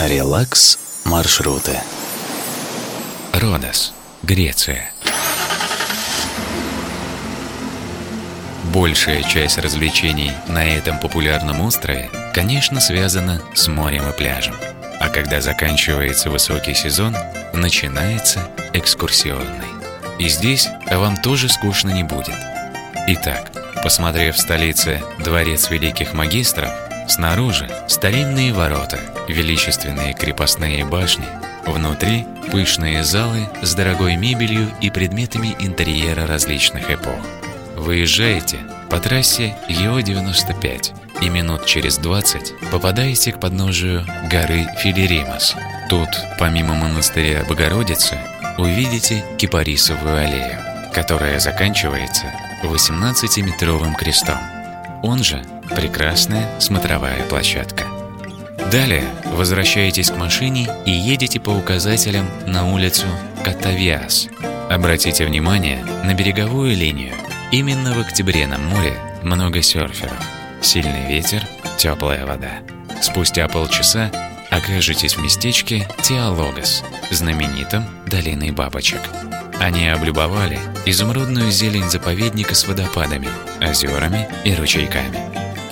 Релакс маршруты. Родос, Греция. Большая часть развлечений на этом популярном острове, конечно, связана с морем и пляжем. А когда заканчивается высокий сезон, начинается экскурсионный. И здесь вам тоже скучно не будет. Итак, посмотрев в столице Дворец Великих Магистров, снаружи старинные ворота, величественные крепостные башни, внутри пышные залы с дорогой мебелью и предметами интерьера различных эпох. Выезжаете по трассе Е-95 и минут через 20 попадаете к подножию горы Филиримас. Тут, помимо монастыря Богородицы, увидите Кипарисовую аллею, которая заканчивается 18-метровым крестом. Он же прекрасная смотровая площадка. Далее возвращаетесь к машине и едете по указателям на улицу Катавиас. Обратите внимание на береговую линию. Именно в октябре на море много серферов. Сильный ветер, теплая вода. Спустя полчаса окажетесь в местечке Теологос, знаменитом долиной бабочек. Они облюбовали изумрудную зелень заповедника с водопадами, озерами и ручейками.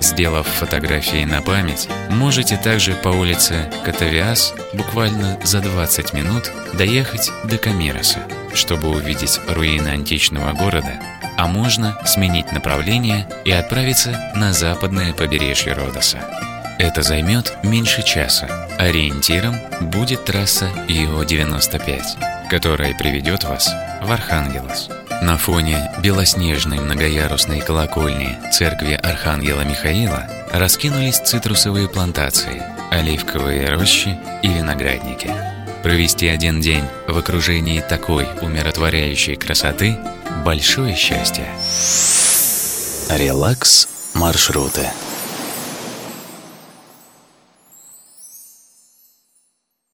Сделав фотографии на память, можете также по улице Катавиас буквально за 20 минут доехать до Камироса, чтобы увидеть руины античного города, а можно сменить направление и отправиться на западное побережье Родоса. Это займет меньше часа. Ориентиром будет трасса ИО-95, которая приведет вас в Архангелос. На фоне белоснежной многоярусной колокольни церкви Архангела Михаила раскинулись цитрусовые плантации, оливковые рощи и виноградники. Провести один день в окружении такой умиротворяющей красоты – большое счастье. Релакс маршруты.